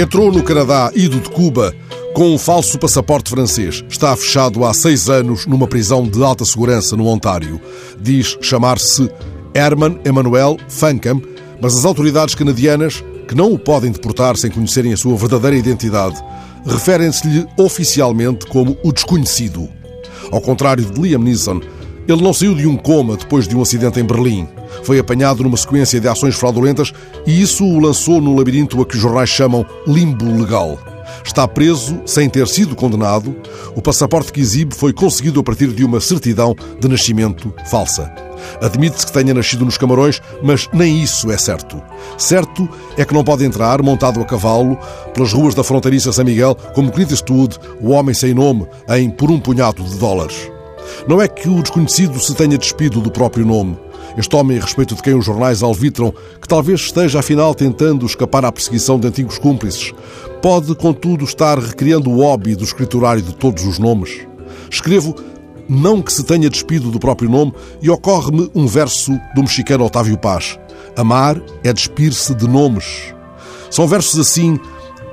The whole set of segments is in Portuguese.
Entrou no Canadá, ido de Cuba, com um falso passaporte francês. Está fechado há seis anos numa prisão de alta segurança no Ontário. Diz chamar-se Herman Emmanuel Fancam, mas as autoridades canadianas, que não o podem deportar sem conhecerem a sua verdadeira identidade, referem-se-lhe oficialmente como o desconhecido. Ao contrário de Liam Neeson, ele não saiu de um coma depois de um acidente em Berlim. Foi apanhado numa sequência de ações fraudulentas e isso o lançou no labirinto a que os jornais chamam limbo legal. Está preso sem ter sido condenado. O passaporte que exibe foi conseguido a partir de uma certidão de nascimento falsa. Admite-se que tenha nascido nos Camarões, mas nem isso é certo. Certo é que não pode entrar montado a cavalo pelas ruas da fronteiriça São Miguel como Clint Eastwood, o homem sem nome, em Por um punhado de dólares. Não é que o desconhecido se tenha despido do próprio nome. Este homem, a respeito de quem os jornais alvitram que talvez esteja afinal tentando escapar à perseguição de antigos cúmplices, pode, contudo, estar recriando o hobby do escriturário de todos os nomes. Escrevo não que se tenha despido do próprio nome e ocorre-me um verso do mexicano Otávio Paz. Amar é despir-se de nomes. São versos assim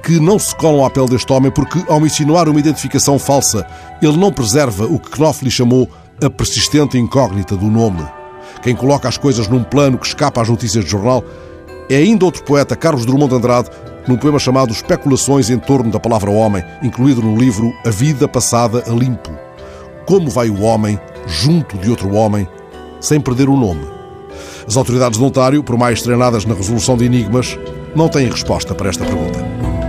que não se colam à pele deste homem porque, ao insinuar uma identificação falsa, ele não preserva o que Knopf lhe chamou a persistente incógnita do nome. Quem coloca as coisas num plano que escapa às notícias de jornal é ainda outro poeta, Carlos Drummond de Andrade, num poema chamado Especulações em torno da palavra homem, incluído no livro A Vida Passada a Limpo. Como vai o homem junto de outro homem sem perder o nome? As autoridades de Ontário, por mais treinadas na resolução de enigmas, não têm resposta para esta pergunta.